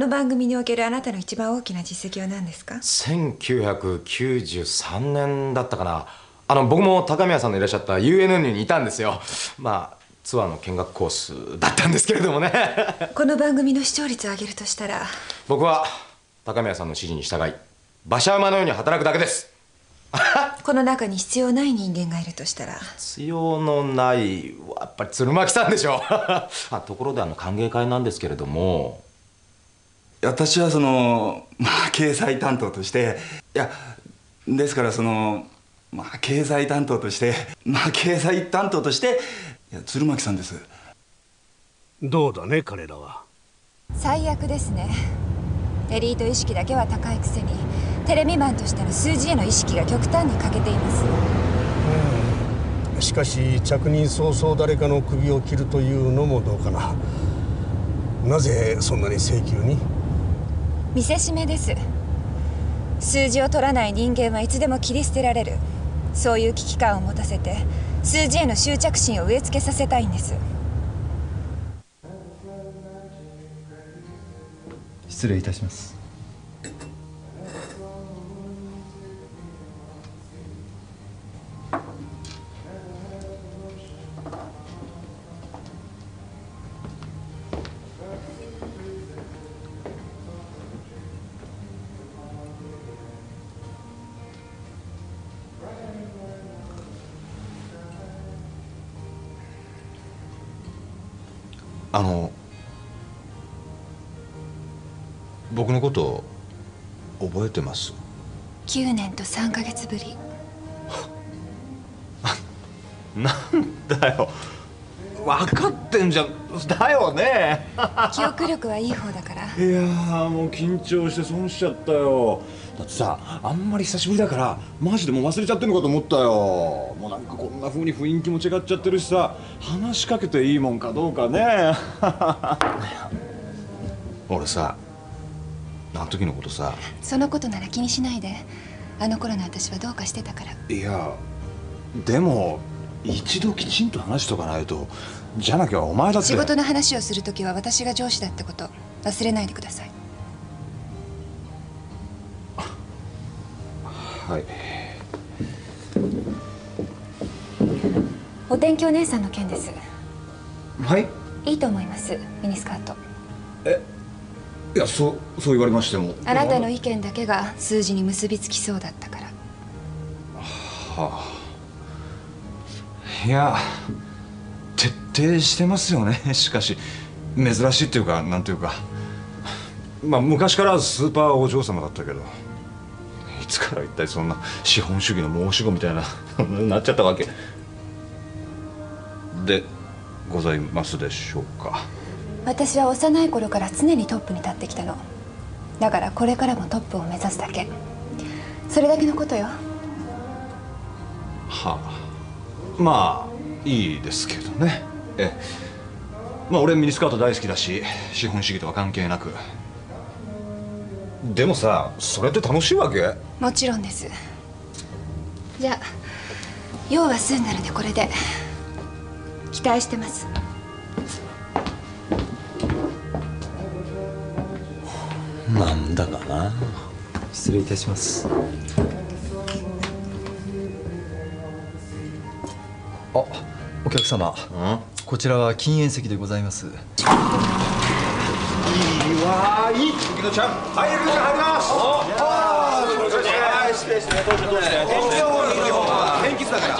この番組におけるあなたの一番大きな実績は何ですか？1993年だったかな。あの僕も高宮さんのいらっしゃった UNN にいたんですよ。まあツアーの見学コースだったんですけれどもね。この番組の視聴率を上げるとしたら？僕は高宮さんの指示に従い馬車馬のように働くだけです。この中に必要ない人間がいるとしたら？必要のないはやっぱり鶴巻さんでしょ あところであの歓迎会なんですけれども私はその まあ経済担当としていやですからそのまあ経済担当として まあ経済担当としていや鶴巻さんです。どうだね彼らは。最悪ですね。エリート意識だけは高いくせにテレビマンとしての数字への意識が極端に欠けています。しかし着任早々誰かの首を切るというのもどうかな。なぜそんなに請求に？見せしめです。数字を取らない人間はいつでも切り捨てられる。そういう危機感を持たせて数字への執着心を植え付けさせたいんです。失礼いたします。あの僕のこと覚えてます？9年と3ヶ月ぶり。なんだよ。分かってんじゃん。だよね。記憶力はいい方だから。いやーもう緊張して損しちゃったよ。だってさあんまり久しぶりだからマジでもう忘れちゃってるのかと思ったよんかこんな風に雰囲気も違っちゃってるしさ話しかけていいもんかどうかね。俺さあの時のことさ？そのことなら気にしないで。あの頃の私はどうかしてたから。いやでも一度きちんと話しとかないとじゃなきゃお前だって。仕事の話をするときは私が上司だってこと。忘れないでください。はいお天気お姉さんの件です。はい？いいと思います。ミニスカート。いやそうそう言われましても。あなたの意見だけが数字に結びつきそうだったから。はあ。いや徹底してますよね。しかし珍しいっていうかなんていうか。まあ昔からスーパーお嬢様だったけどいつから一体そんな資本主義の申し子みたいな なっちゃったわけでございますでしょうか？私は幼い頃から常にトップに立ってきたの。だからこれからもトップを目指すだけ。それだけのことよ。はあ。まあいいですけどね。ええ。まあ俺ミニスカート大好きだし資本主義とは関係なく。でもさそれって楽しいわけ？もちろんです。じゃあ用は済んだのでこれで期待してます。なんだかな。失礼いたします。あお客様。こちらは禁煙席でございます。いいわいい。時のちゃんはい入ります。はい失礼失礼どうぞどうぞ天気だから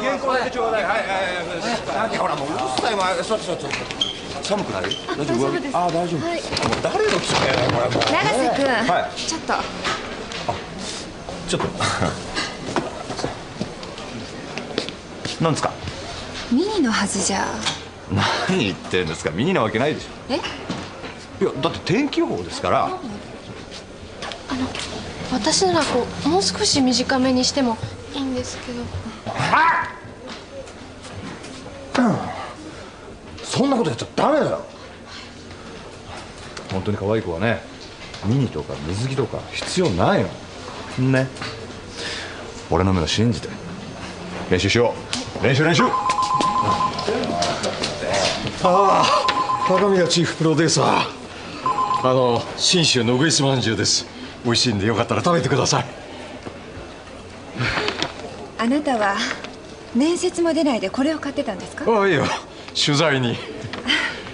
原稿だけちょうだいはいはいはいほらもううるさいわ。座って座って寒くない？大丈夫？上着あ大丈夫。もう誰の机だよこれもう。永瀬君、はい。ちょっと。ちょっと。なんですか？ミニのはずじゃ。何言ってんですか？ミニなわけないでしょ。え？いやだって天気予報ですから。私ならこうもう少し短めにしてもいいんですけどそんなことやっちゃダメだよ。本当に可愛い子はねミニとか水着とか必要ないの。ね。俺の目を信じて。練習しよう。練習練習。ああ高宮チーフプロデューサー。あの信州のぐいすまんじゅうです。美味しいんでよかったら食べてください。あなたは面接も出ないでこれを買ってたんですか？ああいいよ取材に。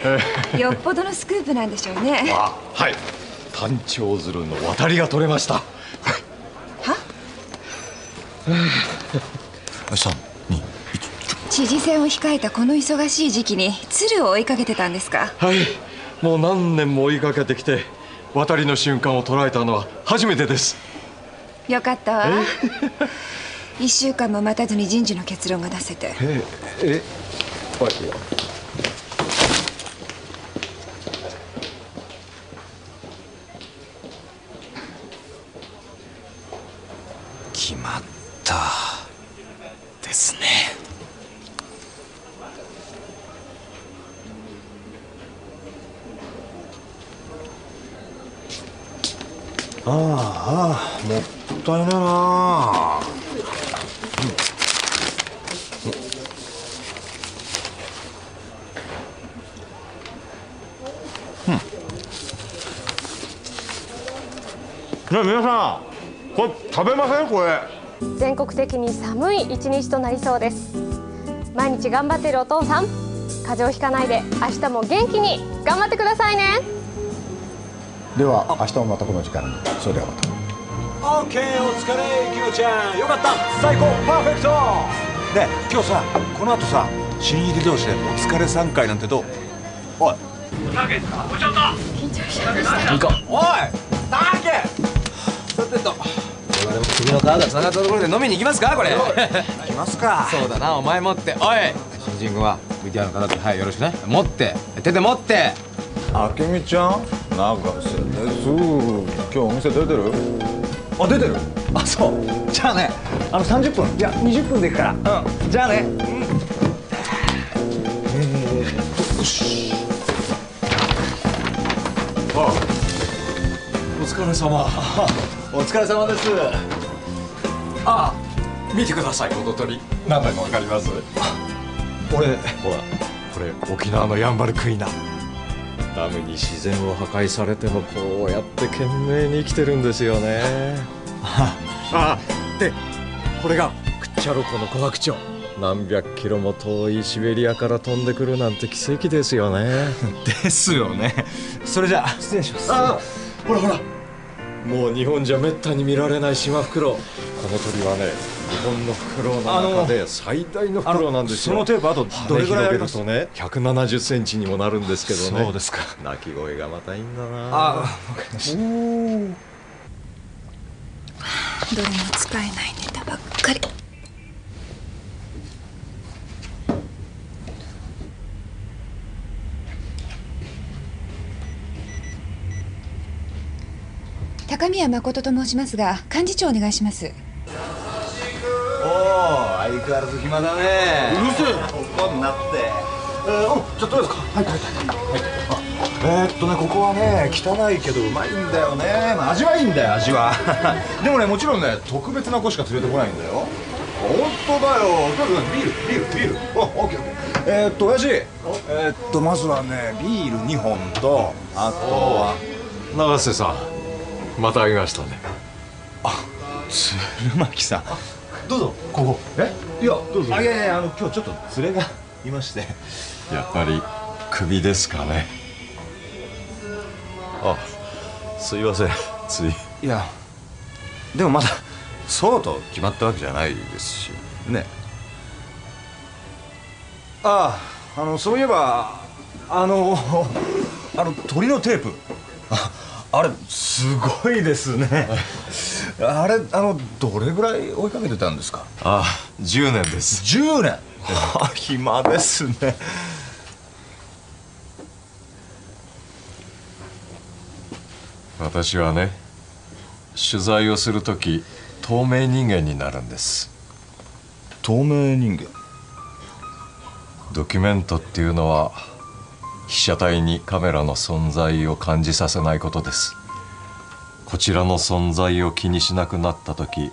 よっぽどのスクープなんでしょうね。あはい。単調鶴の渡りが取れました。は？321知事選を控えたこの忙しい時期に鶴を追いかけてたんですか？はい。もう何年も追いかけてきて渡りの瞬間を捉えたのは初めてです。よかったわ。一週間も待たずに人事の結論が出せて。ええはい決まったですね。ああああもったいないなね皆さんこれ食べません？これ。全国的に寒い一日となりそうです。毎日頑張っているお父さん風邪をひかないで明日も元気に頑張ってくださいね。では明日もまたこの時間に。それではまた。オッケーお疲れキヨちゃん。よかった。最高。パーフェクト。ね今日さこの後さ新入り同士でお疲れ3回なんてどう？おい。いいか。おいタケさてと。俺も首の皮がつながったところで飲みに行きますか？これ。行きますか。そうだなお前持って。おい新人君は VTR の形はいよろしくね。持って。手で持って。あけみちゃん長瀬です。今日お店出てる？あ出てる。あそう。じゃあねあの30分。いや20分で行くから。うん。じゃあね。お疲れ様お疲れ様です。あ見てくださいこの鳥。何だかわかります？俺。ほらこれ沖縄のヤンバルクイナダムに自然を破壊されてもこうやって懸命に生きてるんですよね。あでこれがクッチャロコのコハクチョウ何百キロも遠いシベリアから飛んでくるなんて奇跡ですよね。ですよね。それじゃあ失礼します。あほらほらもう日本じゃめったに見られないシマフクロウ。この鳥はね日本のフクロウの中で最大のフクロウなんですよ。そのテープあとどれぐらいあります羽広げるとね。170センチにもなるんですけどね。そうですか。鳴き声がまたいいんだな。あわかりました。どれも使えないネタばっかり高宮誠と申しますが幹事長お願いします。おお相変わらず暇だね。うるせえ。こんなって。えー、おじゃあどうですか？はいはいはい。はいあえー、っとねここはね汚いけどうまいんだよね、まあ、味はいいんだよ味は。でもねもちろんね特別な子しか連れてこないんだよ。本当だよ。とにかくビールビールビール。おオッケーオッケー。えー、っと親父えー、っとまずはねビール2本とあとは永瀬さんまた会いましたね。鶴巻さん。どうぞここ。え？いやどうぞ。あいやいやあの今日ちょっと連れがいまして。やっぱり首ですかね。あすいません。つい。いやでもまだそうと決まったわけじゃないですしね。あああのそういえばあの あの鳥のテープああれすごいですね。あれあのどれぐらい追いかけてたんですか？あ10年です。10年。あ暇ですね。私はね取材をする時透明人間になるんです。透明人間。ドキュメントっていうのは被写体にカメラの存在を感じさせないことです。こちらの存在を気にしなくなった時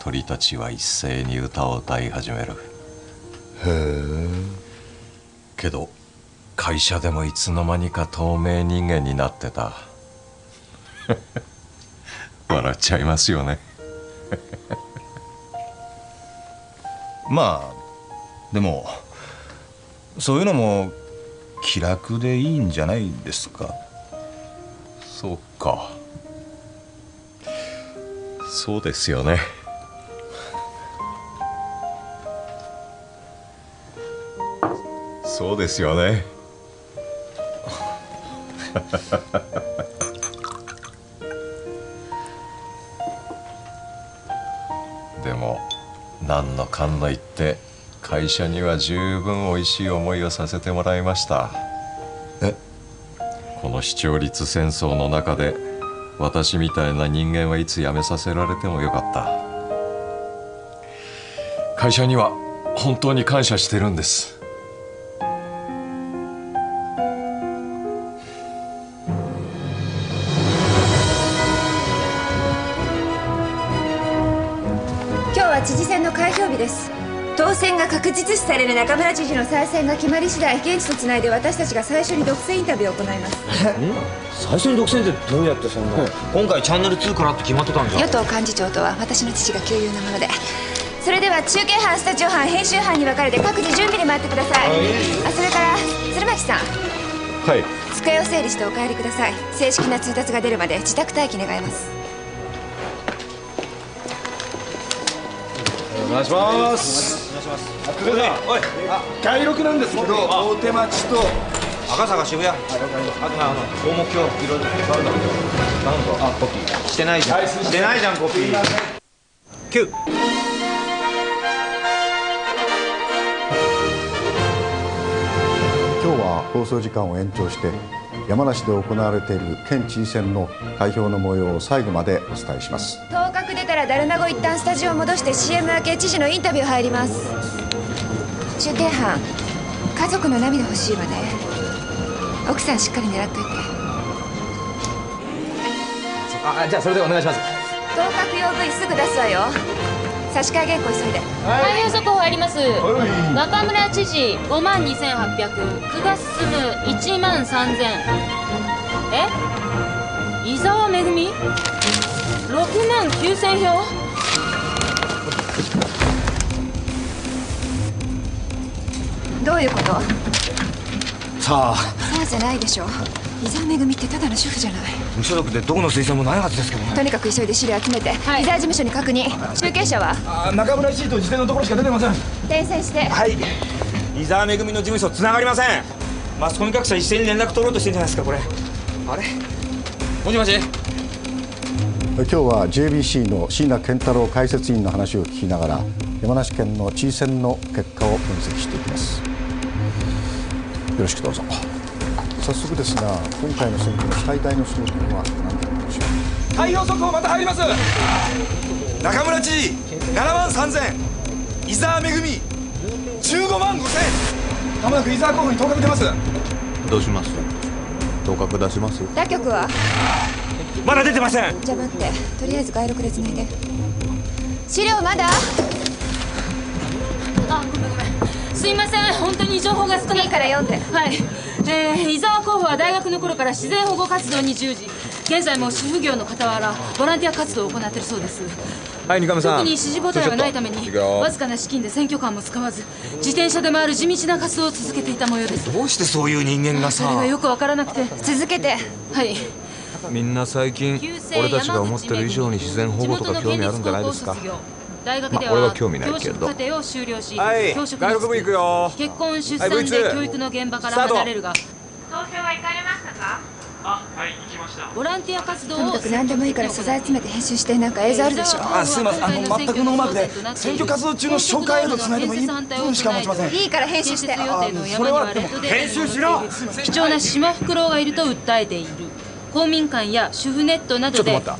鳥たちは一斉に歌を歌い始める。へえ。けど会社でもいつの間にか透明人間になってた。笑っちゃいますよね。まあでもそういうのも気楽でいいんじゃないですか？そうか。そうですよね。そうですよね。でも何のかんの言って会社には十分おいしい思いをさせてもらいました。え？この視聴率戦争の中で私みたいな人間はいつ辞めさせられてもよかった。会社には本当に感謝してるんです実視される中村知事の再選が決まり次第現地とつないで私たちが最初に独占インタビューを行います。最初に独占ってどうやってそんな？今回チャンネル2からって決まってたんじゃん。与党幹事長とは私の父が旧友なもので。それでは中継班スタジオ班編集班に分かれて各自準備に回ってください。あそれから鶴巻さん。はい。机を整理してお帰りください。正式な通達が出るまで自宅待機願います。お願いしますします。久保さんおい。街録なんですけど大手町と赤坂渋谷。あとなあの大目標いろいろ。あるんだ頼むぞあコピー。してないじゃん。してないじゃんコピー。9今日は放送時間を延長して山梨で行われている県知事選の開票の模様を最後までお伝えしますらダルナゴ一旦スタジオ戻して CM 明け知事のインタビュー入ります。中継班家族の涙欲しいわね。奥さんしっかり狙っといて。あじゃあそれでお願いします。当確用 V すぐ出すわよ。差し替え原稿急いで。開票速報入ります。中村知事5万2800久我進1万3000え？伊沢めぐみ？6万9000票。どういうこと？さあ。そうじゃないでしょ。伊沢めぐみってただの主婦じゃない。無所属でどこの推薦もないはずですけどね。とにかく急いで資料集めて、伊沢事務所に確認。中継者は？あ中村知事と事前のところしか出てません。転戦して。はい。伊沢めぐみの事務所つながりません。マスコミ各社一斉に連絡取ろうとしてんじゃないですかこれ。あれ？もしもし？今日は JBC の椎名健太郎解説委員の話を聞きながら山梨県の知事選の結果を分析していきます。よろしくどうぞ。早速ですが今回の選挙の最大の争点は何だったでしょう？開票速報また入ります。中村知事7万3000伊沢めぐみ。15万5000まもなく伊沢候補に当確出ます。どうします？当確出します？他局は？まだ出てません。じゃあ待って。とりあえず街録でつないで。資料まだ？あごめんごめん。すいません。本当に情報が少ない。いいから読んで。はい、えー、伊沢候補は大学の頃から自然保護活動に従事。現在も主婦業の傍らボランティア活動を行っているそうですはい二上さん。特に支持母体がないためにわずかな資金で選挙カーも使わず自転車で回る地道な活動を続けていた模様です。どうしてそういう人間がさそれがよくわからなくて。続けて。はい。みんな最近俺たちが思ってる以上に自然保護とか興味あるんじゃないですか。大学でまあ俺はは興味ないけど。教職課程を修了し、はい。教職外国部行くよ。結婚出はい産 V2 で教育の現場から離れるが。投票は行かれましたか？あはい行きました。ボランティア活動をとにかく何でもいいから素材集めて編集してなんか映像あるでしょ？あすいません。あの全くノーマークで選挙活動中の紹介映像つないでも1分しか持ちません。いいから編集して。建設予定の山にはレッドデー編集しろ。貴重なシマフクロウがいると訴えている。公民館や主婦ネットなどでった。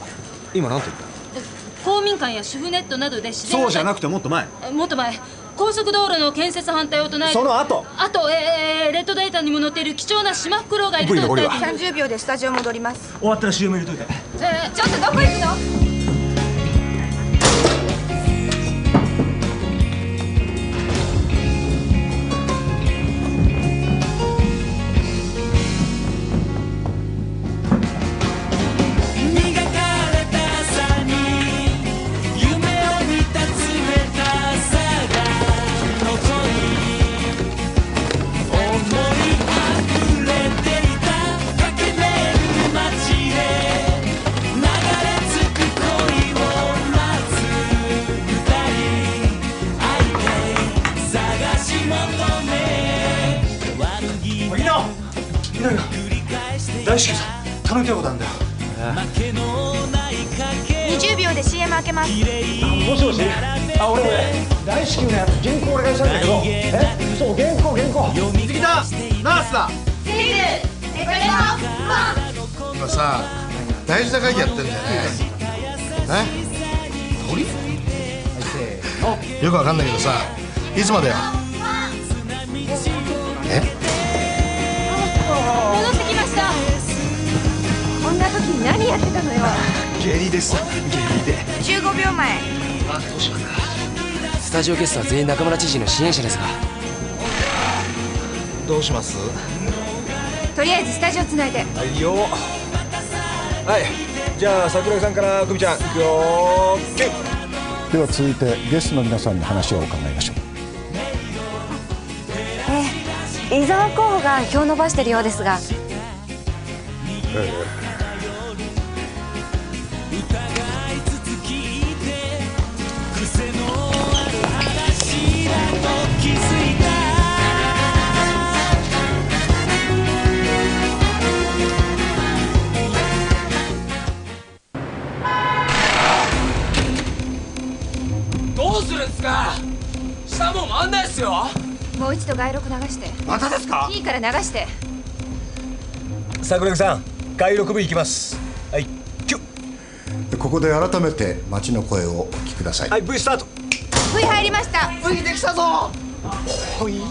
今何て言っ公民館や主婦ネットなどで自然そうじゃなくてもっと前。もっと前高速道路の建設反対を唱えその後？あと、えー、レッドデータにも載っている貴重なシマフクロウがいると訴えている30秒でスタジオ戻ります。終わったら CM 入れといて。えーちょっとどこ行くの？今さ大事な会議やってんだよね。え？鳥？よくわかんないけどさいつまでよ？え？戻ってきました。こんな時に何やってたのよ。下痢です。下痢で。15秒前。あどうしようか。スタジオゲストは全員中村知事の支援者ですが。どうします？とりあえずスタジオつないで。はいよはい。じゃあ桜井さんから久美ちゃんいくよキュッでは続いてゲストの皆さんに話を伺いましょう。えー伊沢候補が票を伸ばしてるようですが。どうすか。下もう回んないっすよ。もう一度外録流して。またですか。いいから流して。桜井さん外録部行きます。はいキュッ。ここで改めて街の声をお聞きください、はい V スタート。V 入りました。麦できたぞ。おいいのい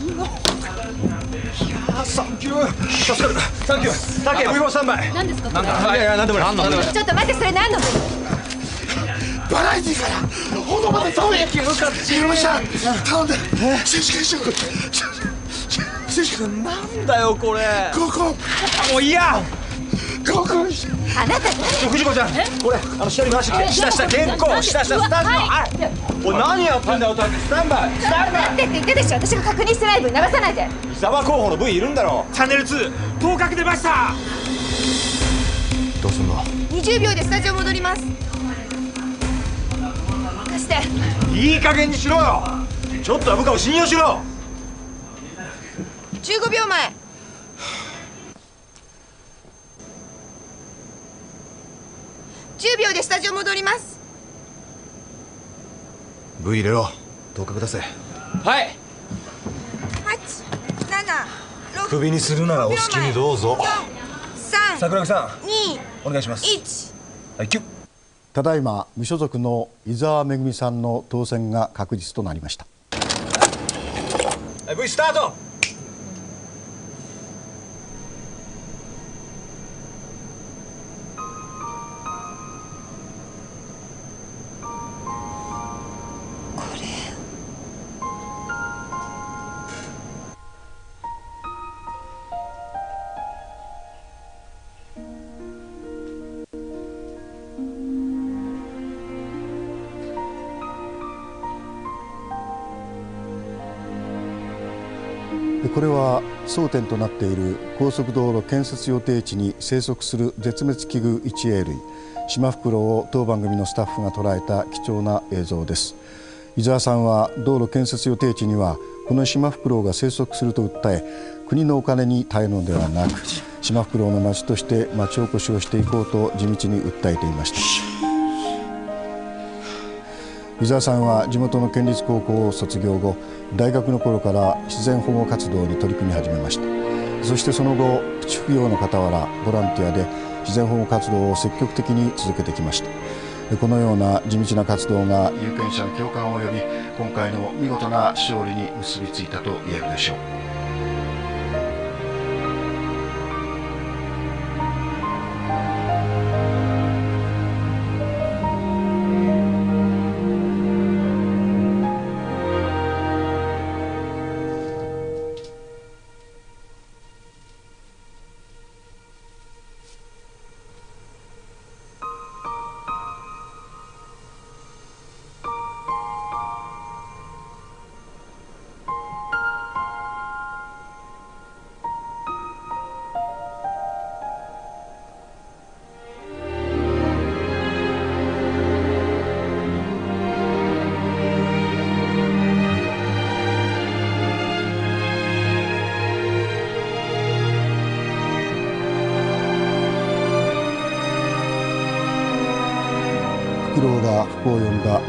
やーサンキュー。助かる。サンキュー。タケ V もスタンバイ。何ですかこれ。いやいや何でもない何でもない。ちょっと待ってそれ何の V バラエティーからほどまで頼むよか知りました頼んで選手権しよう。選手権なんだよこれ。ここ。もういいや。ここ。あなた藤子ちゃんこれあの下に回してきて。下下原稿。下下スタンバイ。はい。おい何やってんだよスタンバイ。スタンバ待ってって言ったでしょ。私が確認してない分流さないで。イ伊沢候補の V いるんだろチャンネル2当確出ました。どうすんの？20秒でスタジオ戻ります。貸して。いい加減にしろよ。ちょっとは部下を信用しろ。15秒前。10秒でスタジオ戻ります。V 入れろ。当確出せはい。876クビにするならお好きにどうぞ。3桜木さ2んお願いします。1はいキュッただいま無所属の伊沢めぐみさんの当選が確実となりました。V スタート。これは争点となっている高速道路建設予定地に生息する絶滅危惧一栄類シマフクロウを当番組のスタッフが捉えた貴重な映像です。伊沢さんは道路建設予定地にはこのシマフクロウが生息すると訴え国のお金に頼るのではなくシマフクロウの町として町おこしをしていこうと地道に訴えていました。伊沢さんは地元の県立高校を卒業後大学の頃から自然保護活動に取り組み始めました。そしてその後副業の傍らボランティアで自然保護活動を積極的に続けてきました。このような地道な活動が有権者の共感を呼び今回の見事な勝利に結びついたと言えるでしょう。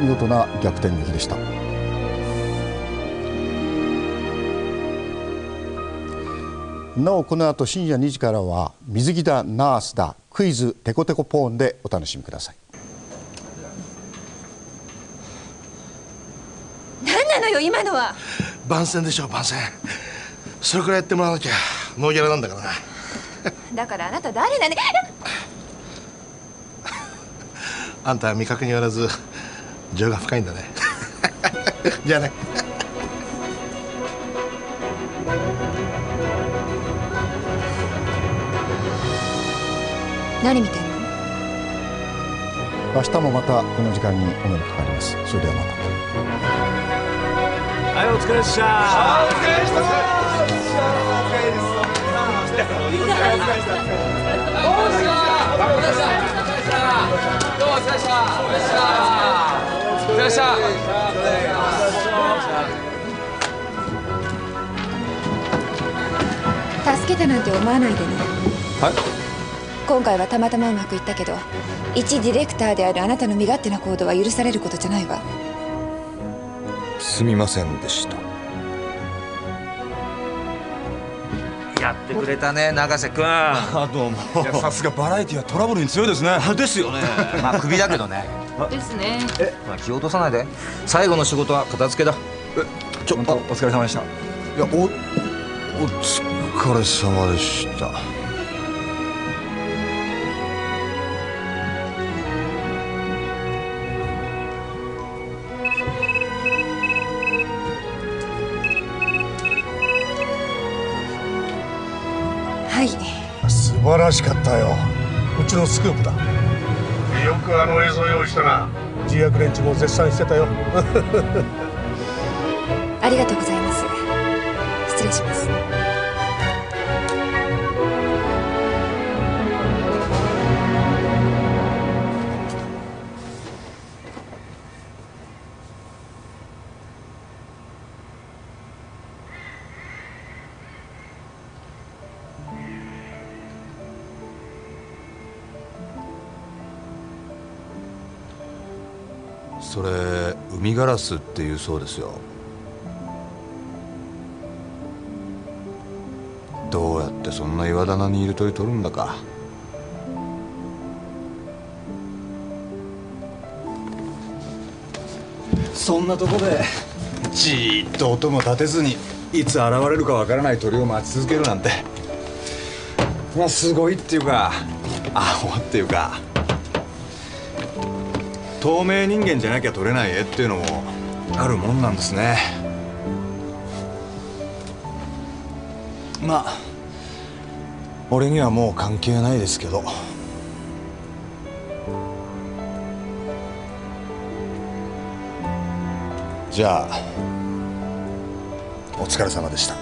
見事な逆転劇でした。なおこの後深夜2時からは水着だナースだクイズテコテコポーンでお楽しみください。何なのよ今のは。番宣でしょ番宣。それくらいやってもらわなきゃノーギャラなんだからな。だからあなた誰なの あんたは味覚によらず情が深いんだね。じゃあね。何見てんの？明日もまたこの時間にお目にかかります。それではまた。はいお疲れっしゃお疲れっした助けたなんて思わないでね。はい。今回はたまたまうまくいったけど一ディレクターであるあなたの身勝手な行動は許されることじゃないわ。すみませんでした。やってくれたね永瀬君。あどうも。さすがバラエティはトラブルに強いですね。ですよね。まあクビだけどねですね。え、まあ、気を落とさないで。最後の仕事は片付けだ。えちょあお疲れ様でした。いやおお疲れ様でした。はい。素晴らしかったよ。うちのスクープだ。よくあの映像用意したな。自薬連中も絶賛してたよ。ありがとうございます。失礼しますガラスっていうそうですよ。どうやってそんな岩棚にいる鳥取るんだか。そんなとこで。じーっと音も立てずにいつ現れるかわからない鳥を待ち続けるなんて。まあすごいっていうかアホっていうか透明人間じゃなきゃ撮れない絵っていうのもあるもんなんですね。まあ俺にはもう関係ないですけど。じゃあお疲れ様でした。